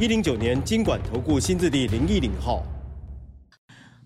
一零九年金管投顾新字第零一零号。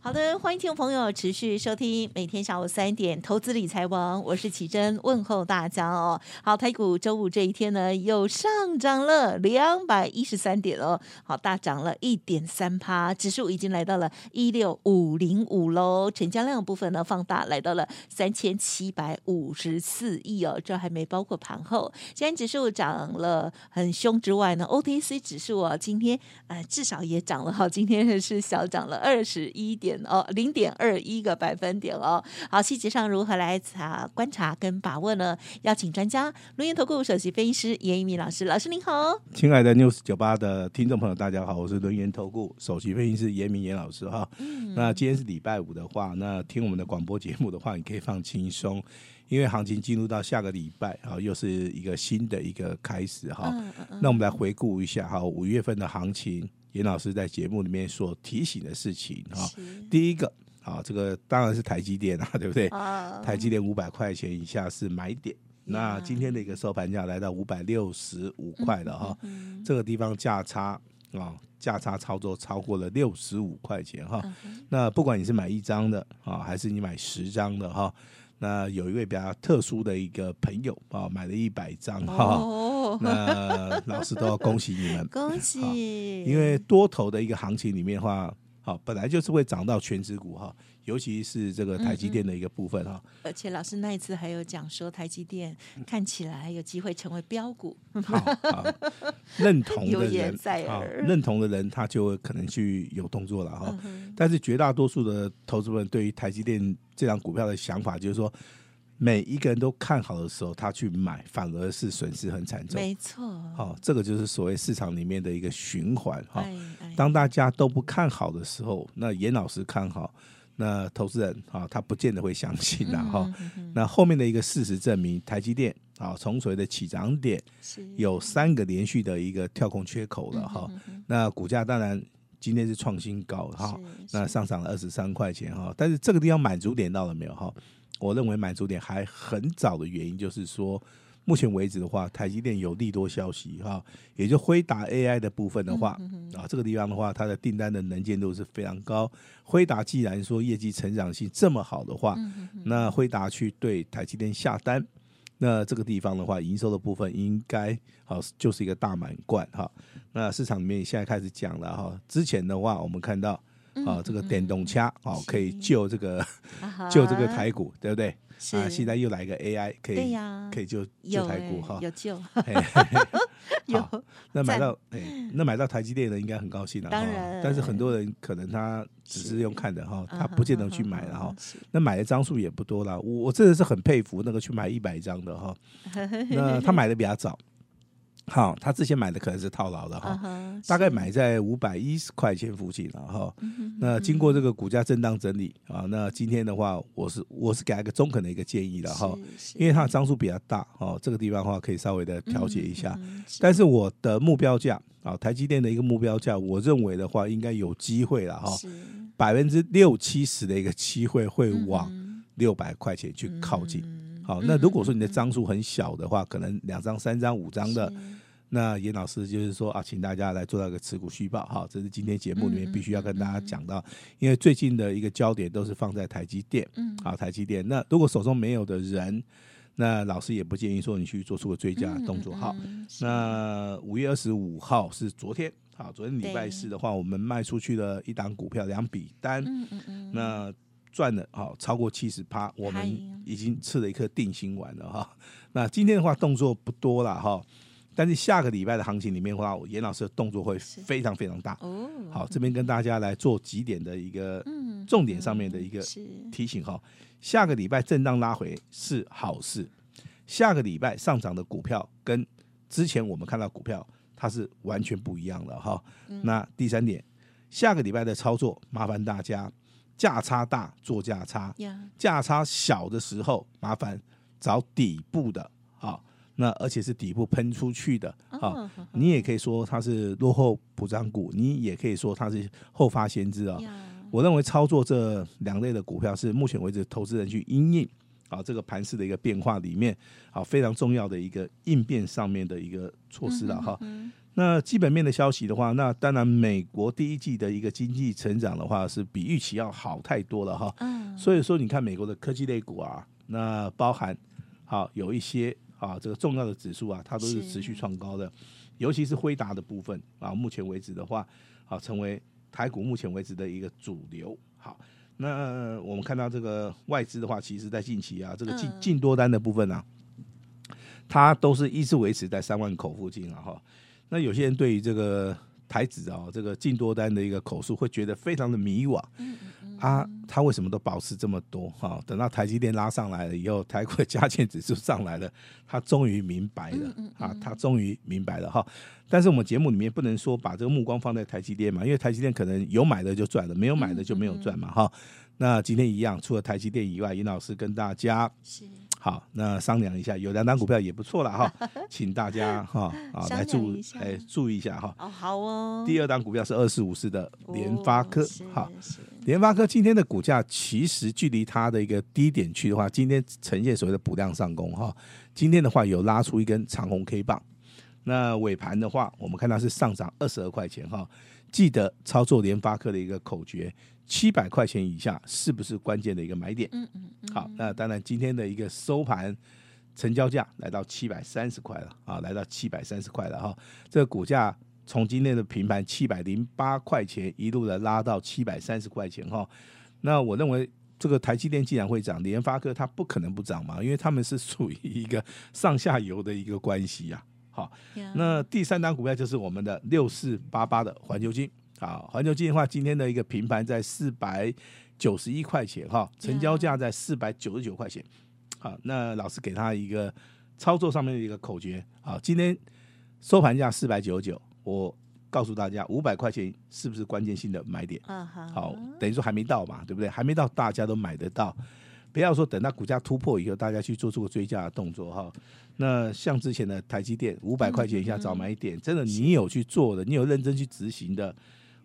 好的，欢迎听众朋友持续收听每天下午三点投资理财王，我是奇珍，问候大家哦。好，台股周五这一天呢，又上涨了两百一十三点哦，好，大涨了一点三趴，指数已经来到了一六五零五喽，成交量部分呢放大来到了三千七百五十四亿哦，这还没包括盘后。今天指数涨了很凶之外呢，OTC 指数啊，今天呃至少也涨了哈，今天是小涨了二十一点。哦，零点二一个百分点哦。好，细节上如何来查观察跟把握呢？邀请专家轮源投顾首席分析师严一民老师，老师您好。亲爱的 News 九八的听众朋友，大家好，我是轮源投顾首席分析师严明严老师哈。嗯、那今天是礼拜五的话，那听我们的广播节目的话，你可以放轻松，因为行情进入到下个礼拜啊，又是一个新的一个开始哈。嗯嗯、那我们来回顾一下哈，五月份的行情。严老师在节目里面所提醒的事情哈，第一个啊，这个当然是台积电啊，对不对？台积电五百块钱以下是买点。那今天的一个收盘价来到五百六十五块了哈，这个地方价差啊，价差操作超过了六十五块钱哈。那不管你是买一张的啊，还是你买十张的哈，那有一位比较特殊的一个朋友啊，买了一百张哈。那老师都要恭喜你们，恭喜！因为多头的一个行情里面的话，好，本来就是会涨到全值股哈，尤其是这个台积电的一个部分哈、嗯。而且老师那一次还有讲说，台积电看起来有机会成为标股。好，好，认同的人，好，认同的人他就可能去有动作了哈。嗯、但是绝大多数的投资人对于台积电这张股票的想法就是说。每一个人都看好的时候，他去买，反而是损失很惨重。没错，好、哦，这个就是所谓市场里面的一个循环哈。哦哎、当大家都不看好的时候，那严老师看好，那投资人啊、哦，他不见得会相信的哈。那后面的一个事实证明，台积电啊，从、哦、所谓的起涨点是有三个连续的一个跳空缺口了哈。那股价当然今天是创新高哈，那上涨了二十三块钱哈。但是这个地方满足点到了没有哈？我认为满足点还很早的原因，就是说，目前为止的话，台积电有利多消息哈，也就辉达 AI 的部分的话，啊，这个地方的话，它的订单的能见度是非常高。辉达既然说业绩成长性这么好的话，那辉达去对台积电下单，那这个地方的话，营收的部分应该好就是一个大满贯哈。那市场里面现在开始讲了哈，之前的话我们看到。啊，这个电动枪哦，可以救这个 救这个台股，对不对？啊，现在又来一个 AI，可以可以救救台股哈，有救。有那买到哎，那买到台积电的应该很高兴了。当然，但是很多人可能他只是用看的哈，他不见得去买了哈。那买的张数也不多了，我我真的是很佩服那个去买一百张的哈。那他买的比较早。好，他之前买的可能是套牢的哈，uh huh, 大概买在五百一十块钱附近了哈。Uh 那经过这个股价震荡整理啊，那今天的话，我是我是给他一个中肯的一个建议了哈，因为它的张数比较大哦，这个地方的话可以稍微的调节一下。Uh 但是我的目标价啊，台积电的一个目标价，我认为的话应该有机会了哈，百分之六七十的一个机会会往六百块钱去靠近。Uh. 好，那如果说你的张数很小的话，可能两张、三张、五张的，那严老师就是说啊，请大家来做到一个持股续报。哈，这是今天节目里面必须要跟大家讲到，因为最近的一个焦点都是放在台积电，嗯，好，台积电。那如果手中没有的人，那老师也不建议说你去做出个追加的动作。哈，那五月二十五号是昨天，好，昨天礼拜四的话，我们卖出去了一档股票两笔单，嗯嗯嗯，那。赚了好超过七十趴，我们已经吃了一颗定心丸了哈。那今天的话动作不多了哈，但是下个礼拜的行情里面的话，严老师的动作会非常非常大。好，这边跟大家来做几点的一个重点上面的一个提醒哈。下个礼拜震荡拉回是好事，下个礼拜上涨的股票跟之前我们看到股票。它是完全不一样的哈。那第三点，下个礼拜的操作，麻烦大家价差大做价差，价差小的时候，麻烦找底部的啊。那而且是底部喷出去的啊，你也可以说它是落后补涨股，你也可以说它是后发先知啊。我认为操作这两类的股票是目前为止投资人去因应啊这个盘势的一个变化里面啊非常重要的一个应变上面的一个措施了哈。那基本面的消息的话，那当然美国第一季的一个经济成长的话是比预期要好太多了哈。所以说你看美国的科技类股啊，那包含好有一些。啊，这个重要的指数啊，它都是持续创高的，尤其是辉达的部分啊，目前为止的话，啊，成为台股目前为止的一个主流。好，那我们看到这个外资的话，其实在近期啊，这个净净多单的部分啊，它都是一直维持在三万口附近啊。哈，那有些人对于这个台指啊，这个净多单的一个口数，会觉得非常的迷惘。他他为什么都保持这么多哈？等到台积电拉上来了以后，台股的加权指数上来了，他终于明白了啊！他终于明白了哈。但是我们节目里面不能说把这个目光放在台积电嘛，因为台积电可能有买的就赚了，没有买的就没有赚嘛哈。那今天一样，除了台积电以外，尹老师跟大家好，那商量一下，有两档股票也不错了哈，请大家哈啊来注哎注意一下哈。哦，好哦。第二档股票是二四五四的联发科，哈，联发科今天的股价其实距离它的一个低点区的话，今天呈现所谓的补量上攻哈。今天的话有拉出一根长红 K 棒，那尾盘的话，我们看到是上涨二十二块钱哈。记得操作联发科的一个口诀，七百块钱以下是不是关键的一个买点？嗯嗯嗯。好，那当然今天的一个收盘成交价来到七百三十块了啊，来到七百三十块了哈。这个股价从今天的平盘七百零八块钱一路的拉到七百三十块钱哈。那我认为这个台积电既然会涨，联发科它不可能不涨嘛，因为他们是属于一个上下游的一个关系呀。好，那第三档股票就是我们的六四八八的环球晶。好，环球金的话，今天的一个平盘在四百九十一块钱，哈，成交价在四百九十九块钱。好，那老师给他一个操作上面的一个口诀。好，今天收盘价四百九十九，我告诉大家五百块钱是不是关键性的买点？好，等于说还没到嘛，对不对？还没到，大家都买得到。不要说等到股价突破以后，大家去做出个追加的动作哈。那像之前的台积电五百块钱以下早买点，真的你有去做的，你有认真去执行的，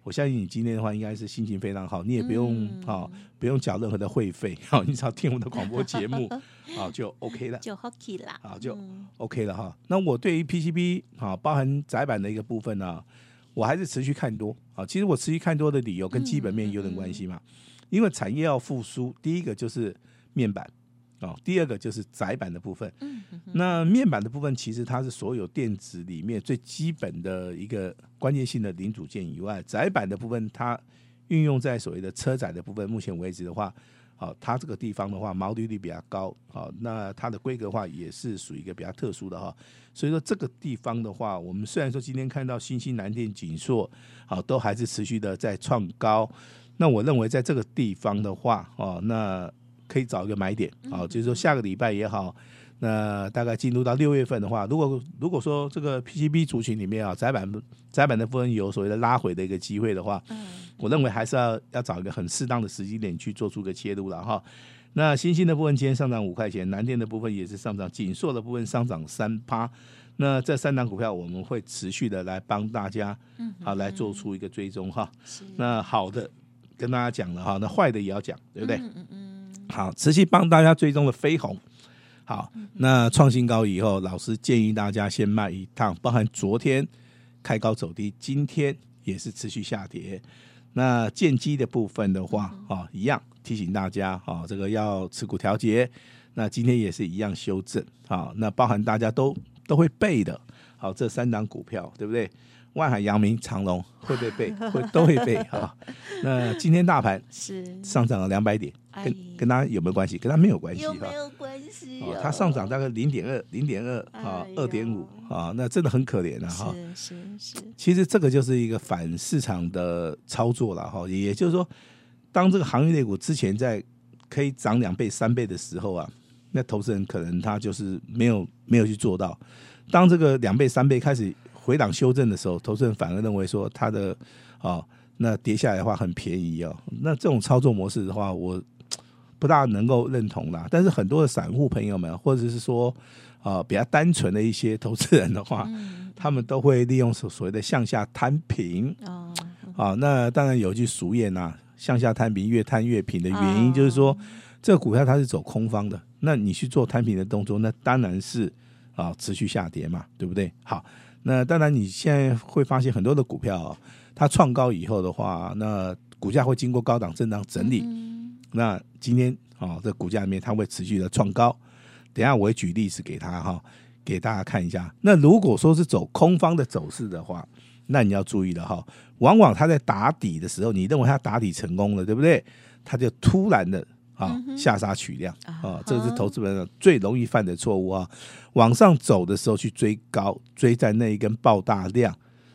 我相信你今天的话应该是心情非常好，你也不用啊不用缴任何的会费，好，你只要听我们的广播节目，好就 OK 了，就 OK 了，好就 OK 了哈。那我对于 PCB 啊，包含窄板的一个部分呢，我还是持续看多啊。其实我持续看多的理由跟基本面有点关系嘛，因为产业要复苏，第一个就是。面板，哦，第二个就是窄板的部分。那面板的部分其实它是所有电子里面最基本的一个关键性的零组件以外，窄板的部分它运用在所谓的车载的部分。目前为止的话，好，它这个地方的话毛利率比较高，好，那它的规格化也是属于一个比较特殊的哈。所以说这个地方的话，我们虽然说今天看到新兴、南电、景硕，好，都还是持续的在创高。那我认为在这个地方的话，哦，那可以找一个买点，哦，就是说下个礼拜也好，那大概进入到六月份的话，如果如果说这个 PCB 族群里面啊，窄板窄板的部分有所谓的拉回的一个机会的话，我认为还是要要找一个很适当的时机点去做出个切入了哈。那新兴的部分今天上涨五块钱，南电的部分也是上涨，锦硕的部分上涨三趴。那这三档股票我们会持续的来帮大家，好来做出一个追踪哈。那好的跟大家讲了哈，那坏的也要讲，对不对？好，持续帮大家追踪的飞鸿，好，那创新高以后，老师建议大家先卖一趟，包含昨天开高走低，今天也是持续下跌。那建机的部分的话，啊，一样提醒大家，啊，这个要持股调节。那今天也是一样修正，好，那包含大家都都会背的，好，这三档股票，对不对？万海、阳明、长隆 会不会背？会都会背啊。那今天大盘是上涨了两百点，跟跟它有没有关系？跟它没有关系哈。有没有关系？哦，它上涨大概零点二、零点二啊，二点五啊，那真的很可怜了哈。是是是。其实这个就是一个反市场的操作了哈。也就是说，当这个行业类股之前在可以涨两倍、三倍的时候啊，那投资人可能他就是没有没有去做到。当这个两倍、三倍开始。回档修正的时候，投资人反而认为说它的哦，那跌下来的话很便宜哦。那这种操作模式的话，我不大能够认同啦。但是很多的散户朋友们，或者是说啊、呃、比较单纯的一些投资人的话，嗯、他们都会利用所所谓的向下摊平哦。啊，那当然有句俗谚呐，向下摊平，越摊越平的原因就是说，这个股票它是走空方的，那你去做摊平的动作，那当然是啊持续下跌嘛，对不对？好，那当然你现在会发现很多的股票，它创高以后的话，那股价会经过高档震荡整理，那今天啊这股价里面它会持续的创高，等一下我会举例子给他哈，给大家看一下。那如果说是走空方的走势的话，那你要注意了哈，往往他在打底的时候，你认为他打底成功了，对不对？他就突然的啊下杀取量啊，这个是投资人最容易犯的错误啊。往上走的时候去追高，追在那一根爆大量，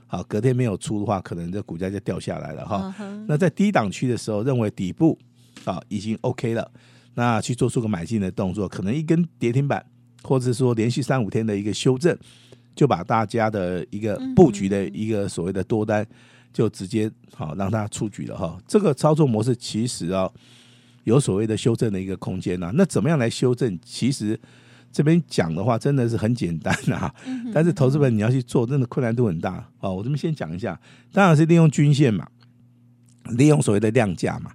啊，隔天没有出的话，可能这股价就掉下来了哈。那在低档区的时候，认为底部啊已经 OK 了，那去做出个买进的动作，可能一根跌停板，或者是说连续三五天的一个修正。就把大家的一个布局的一个所谓的多单，就直接好让它出局了哈。这个操作模式其实啊，有所谓的修正的一个空间呐。那怎么样来修正？其实这边讲的话真的是很简单啊，但是投资本你要去做，真的困难度很大啊。我这边先讲一下，当然是利用均线嘛，利用所谓的量价嘛，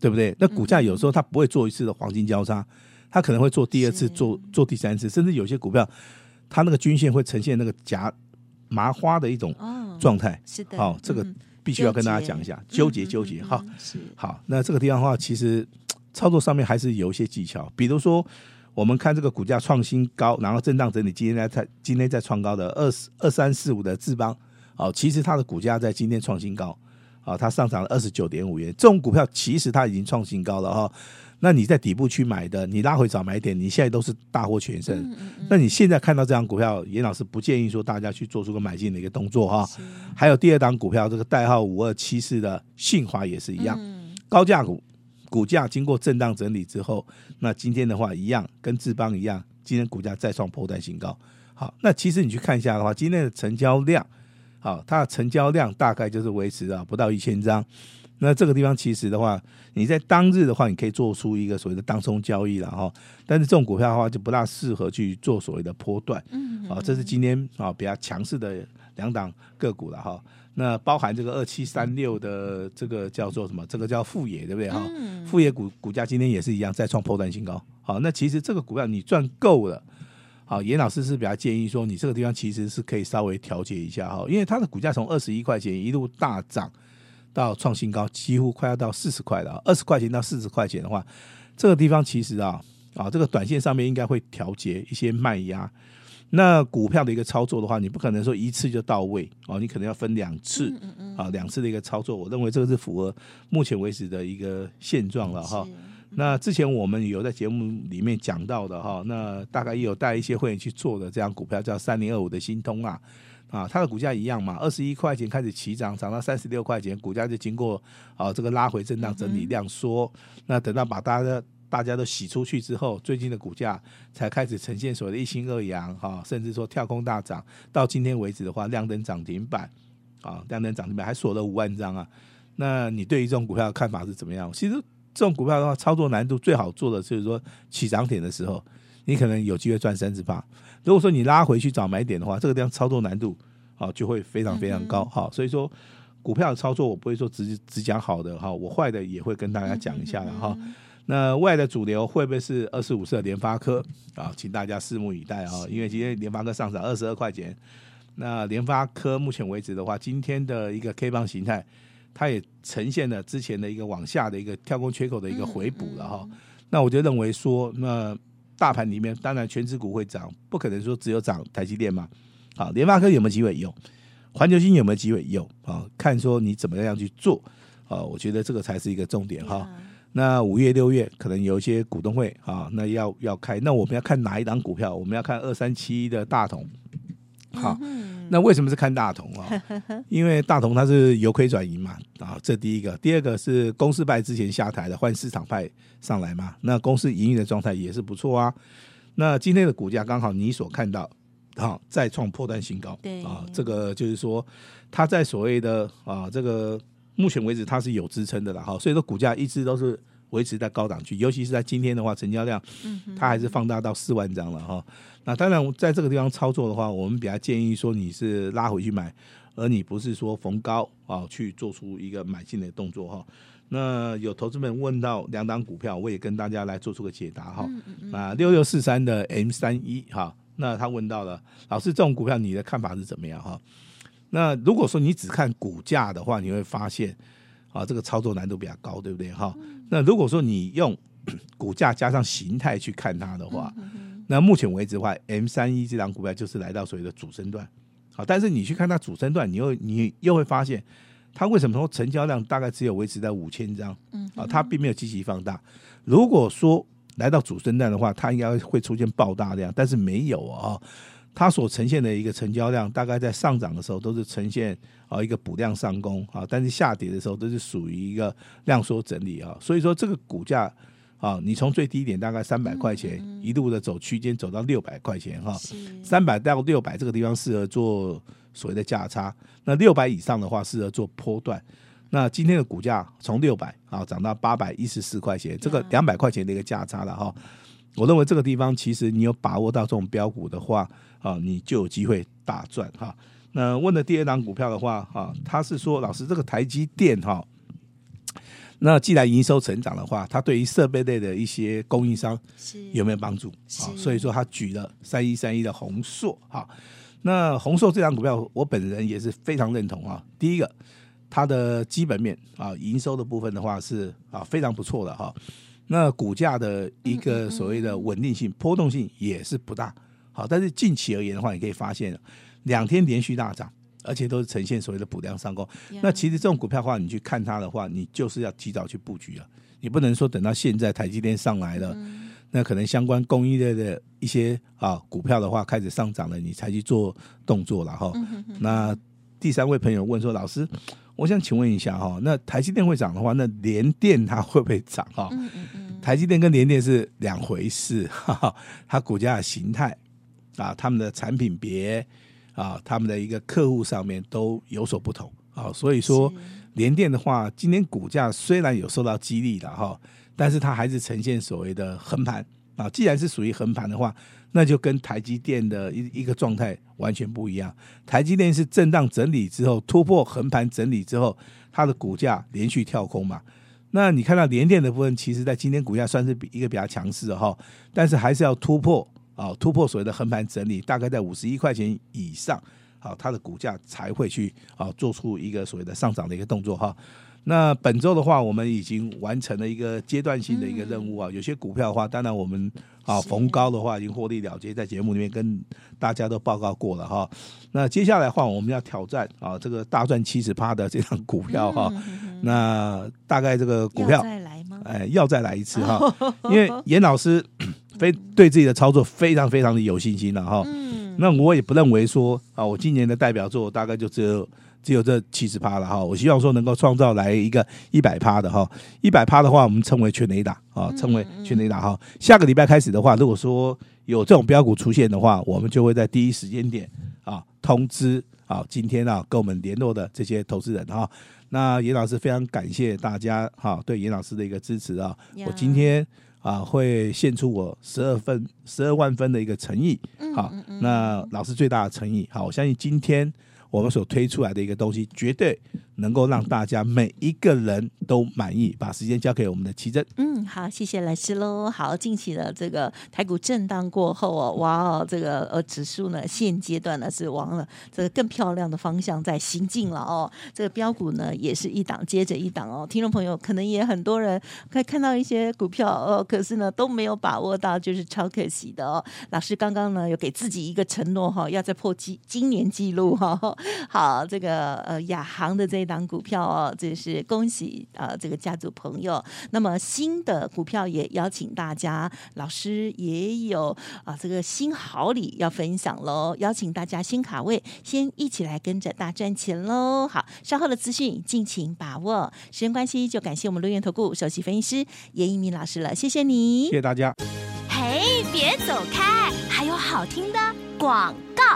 对不对？那股价有时候它不会做一次的黄金交叉，它可能会做第二次，做做第三次，甚至有些股票。它那个均线会呈现那个夹麻花的一种状态，是的，好，这个必须要跟大家讲一下，纠结纠结，哈，好，那这个地方的话，其实操作上面还是有一些技巧，比如说我们看这个股价创新高，然后震荡整理，今天在今天在创高的二二三四五的智邦，哦，其实它的股价在今天创新高，啊，它上涨了二十九点五元，这种股票其实它已经创新高了哈。那你在底部去买的，你拉回早买点，你现在都是大获全胜。嗯嗯嗯，那你现在看到这张股票，严老师不建议说大家去做出个买进的一个动作哈。还有第二档股票，这个代号五二七四的信华也是一样，嗯、高价股，股价经过震荡整理之后，那今天的话一样，跟智邦一样，今天股价再创破单新高。好，那其实你去看一下的话，今天的成交量，好，它的成交量大概就是维持啊不到一千张。那这个地方其实的话，你在当日的话，你可以做出一个所谓的当冲交易了哈。但是这种股票的话，就不大适合去做所谓的波段。嗯，啊，这是今天啊比较强势的两档个股了哈。那包含这个二七三六的这个叫做什么？这个叫富野，对不对哈？富野股股价今天也是一样再创波段新高。好，那其实这个股票你赚够了，好，严老师是比较建议说，你这个地方其实是可以稍微调节一下哈，因为它的股价从二十一块钱一路大涨。到创新高，几乎快要到四十块了。二十块钱到四十块钱的话，这个地方其实啊啊，这个短线上面应该会调节一些卖压。那股票的一个操作的话，你不可能说一次就到位哦，你可能要分两次啊，两次的一个操作。我认为这个是符合目前为止的一个现状了哈。那之前我们有在节目里面讲到的哈，那大概也有带一些会员去做的这样股票，叫三零二五的新通啊。啊，它的股价一样嘛，二十一块钱开始起涨，涨到三十六块钱，股价就经过啊这个拉回震荡整理量缩，那等到把大家大家都洗出去之后，最近的股价才开始呈现所谓的一心二阳哈，甚至说跳空大涨，到今天为止的话，亮灯涨停板啊，亮灯涨停板还锁了五万张啊。那你对于这种股票的看法是怎么样？其实这种股票的话，操作难度最好做的就是说起涨点的时候。你可能有机会赚三十八。如果说你拉回去找买点的话，这个地方操作难度啊就会非常非常高。哈，所以说股票的操作我不会说只只讲好的哈，我坏的也会跟大家讲一下了哈。那未来的主流会不会是二十五四的联发科啊？请大家拭目以待啊！因为今天联发科上涨二十二块钱，那联发科目前为止的话，今天的一个 K 棒形态，它也呈现了之前的一个往下的一个跳空缺口的一个回补了哈。那我就认为说那。大盘里面，当然全指股会涨，不可能说只有涨台积电嘛。好，联发科有没有机会？有，环球金有没有机会？有啊，看说你怎么样去做啊？我觉得这个才是一个重点哈。那五月、六月可能有一些股东会啊，那要要开，那我们要看哪一档股票？我们要看二三七一的大同。好，那为什么是看大同啊？因为大同它是由亏转盈嘛，啊，这第一个。第二个是公司派之前下台的，换市场派上来嘛。那公司营运的状态也是不错啊。那今天的股价刚好你所看到啊再创破断新高。对啊，这个就是说它在所谓的啊这个目前为止它是有支撑的了哈，所以说股价一直都是维持在高档区，尤其是在今天的话，成交量它还是放大到四万张了哈。那当然在这个地方操作的话，我们比较建议说你是拉回去买，而你不是说逢高啊去做出一个买进的动作哈。那有投资们问到两档股票，我也跟大家来做出个解答哈。啊，六六四三的 M 三一哈，那他问到了老师，这种股票你的看法是怎么样哈？那如果说你只看股价的话，你会发现啊，这个操作难度比较高，对不对哈？那如果说你用 股价加上形态去看它的话，那目前为止的话，M 三一这档股票就是来到所谓的主升段，好，但是你去看它主升段，你又你又会发现。它为什么说成交量大概只有维持在五千张？嗯，啊，它并没有积极放大。如果说来到主升段的话，它应该会出现爆大量，但是没有啊。它所呈现的一个成交量，大概在上涨的时候都是呈现啊一个补量上攻啊，但是下跌的时候都是属于一个量缩整理啊。所以说这个股价啊，你从最低点大概三百块钱一路的走区间走到六百块钱哈，三百到六百这个地方适合做。所谓的价差，那六百以上的话适合做波段。那今天的股价从六百啊涨到八百一十四块钱，这个两百块钱的一个价差了哈。我认为这个地方其实你有把握到这种标股的话啊，你就有机会大赚哈。那问的第二档股票的话啊，他是说老师这个台积电哈，那既然营收成长的话，它对于设备类的一些供应商有没有帮助啊？所以说他举了三一三一的宏硕哈。那宏硕这张股票，我本人也是非常认同啊。第一个，它的基本面啊，营收的部分的话是啊非常不错的哈。那股价的一个所谓的稳定性、波动性也是不大。好，但是近期而言的话，你可以发现两天连续大涨，而且都是呈现所谓的补量上攻。那其实这种股票的话，你去看它的话，你就是要提早去布局了。你不能说等到现在台积电上来了。那可能相关供应链的一些啊股票的话开始上涨了，你才去做动作了哈。那第三位朋友问说：“老师，我想请问一下哈，那台积电会涨的话，那联电它会不会涨哈？”台积电跟联电是两回事，哈哈，它股价的形态啊，他们的产品别啊，他们的一个客户上面都有所不同啊。所以说联电的话，今天股价虽然有受到激励了哈。但是它还是呈现所谓的横盘啊，既然是属于横盘的话，那就跟台积电的一一个状态完全不一样。台积电是震荡整理之后突破横盘整理之后，它的股价连续跳空嘛。那你看到联电的部分，其实在今天股价算是比一个比较强势的哈，但是还是要突破啊，突破所谓的横盘整理，大概在五十一块钱以上，好，它的股价才会去啊做出一个所谓的上涨的一个动作哈。那本周的话，我们已经完成了一个阶段性的一个任务啊。有些股票的话，当然我们啊逢高的话已经获利了结，在节目里面跟大家都报告过了哈。那接下来的话，我们要挑战啊这个大赚七十趴的这张股票哈。那大概这个股票，哎，要再来一次哈，因为严老师非对自己的操作非常非常的有信心了哈。嗯那我也不认为说啊，我今年的代表作大概就只有。只有这七十趴了哈，我希望说能够创造来一个一百趴的哈，一百趴的话，我们称为全雷达啊，称为全雷达哈。下个礼拜开始的话，如果说有这种标股出现的话，我们就会在第一时间点啊通知啊，今天啊跟我们联络的这些投资人哈。那严老师非常感谢大家哈对严老师的一个支持啊，我今天啊会献出我十二分十二万分的一个诚意，好，那老师最大的诚意，好，我相信今天。我们所推出来的一个东西，绝对能够让大家每一个人都满意。把时间交给我们的琦蓁。嗯，好，谢谢老师喽。好，近期的这个台股震荡过后哦，哇哦，这个呃指数呢，现阶段呢是往了这个更漂亮的方向在行进了哦。这个标股呢也是一档接着一档哦。听众朋友可能也很多人可以看到一些股票哦，可是呢都没有把握到，就是超可惜的哦。老师刚刚呢有给自己一个承诺哈，要再破纪今年纪录哈。好，这个呃亚航的这一档股票哦，这是恭喜啊、呃、这个家族朋友。那么新的股票也邀请大家，老师也有啊、呃、这个新好礼要分享喽，邀请大家新卡位，先一起来跟着大赚钱喽。好，稍后的资讯敬请把握。时间关系，就感谢我们伦元投顾首席分析师严一鸣老师了，谢谢你，谢谢大家。嘿，别走开，还有好听的。广告。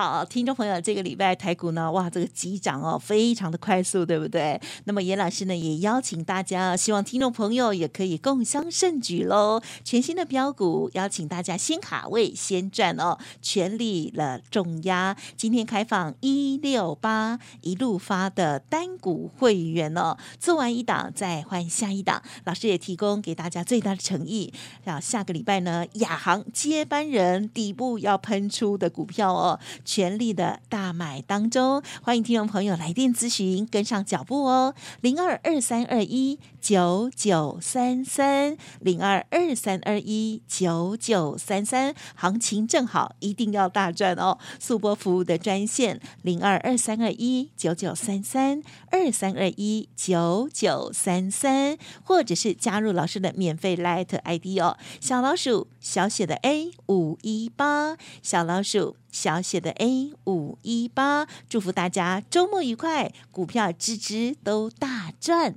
好，听众朋友，这个礼拜台股呢，哇，这个急涨哦，非常的快速，对不对？那么严老师呢，也邀请大家，希望听众朋友也可以共襄盛举喽。全新的标股，邀请大家先卡位先赚哦，全力了重压。今天开放一六八一路发的单股会员哦，做完一档再换下一档，老师也提供给大家最大的诚意。要下个礼拜呢，亚航接班人底部要喷出的股票哦。全力的大买当中，欢迎听众朋友来电咨询，跟上脚步哦，零二二三二一九九三三，零二二三二一九九三三，行情正好，一定要大赚哦！速播服务的专线零二二三二一九九三三二三二一九九三三，或者是加入老师的免费 Light ID 哦，小老鼠小写的 A 五一八，小老鼠。小写的 A 五一八，祝福大家周末愉快，股票支支都大赚。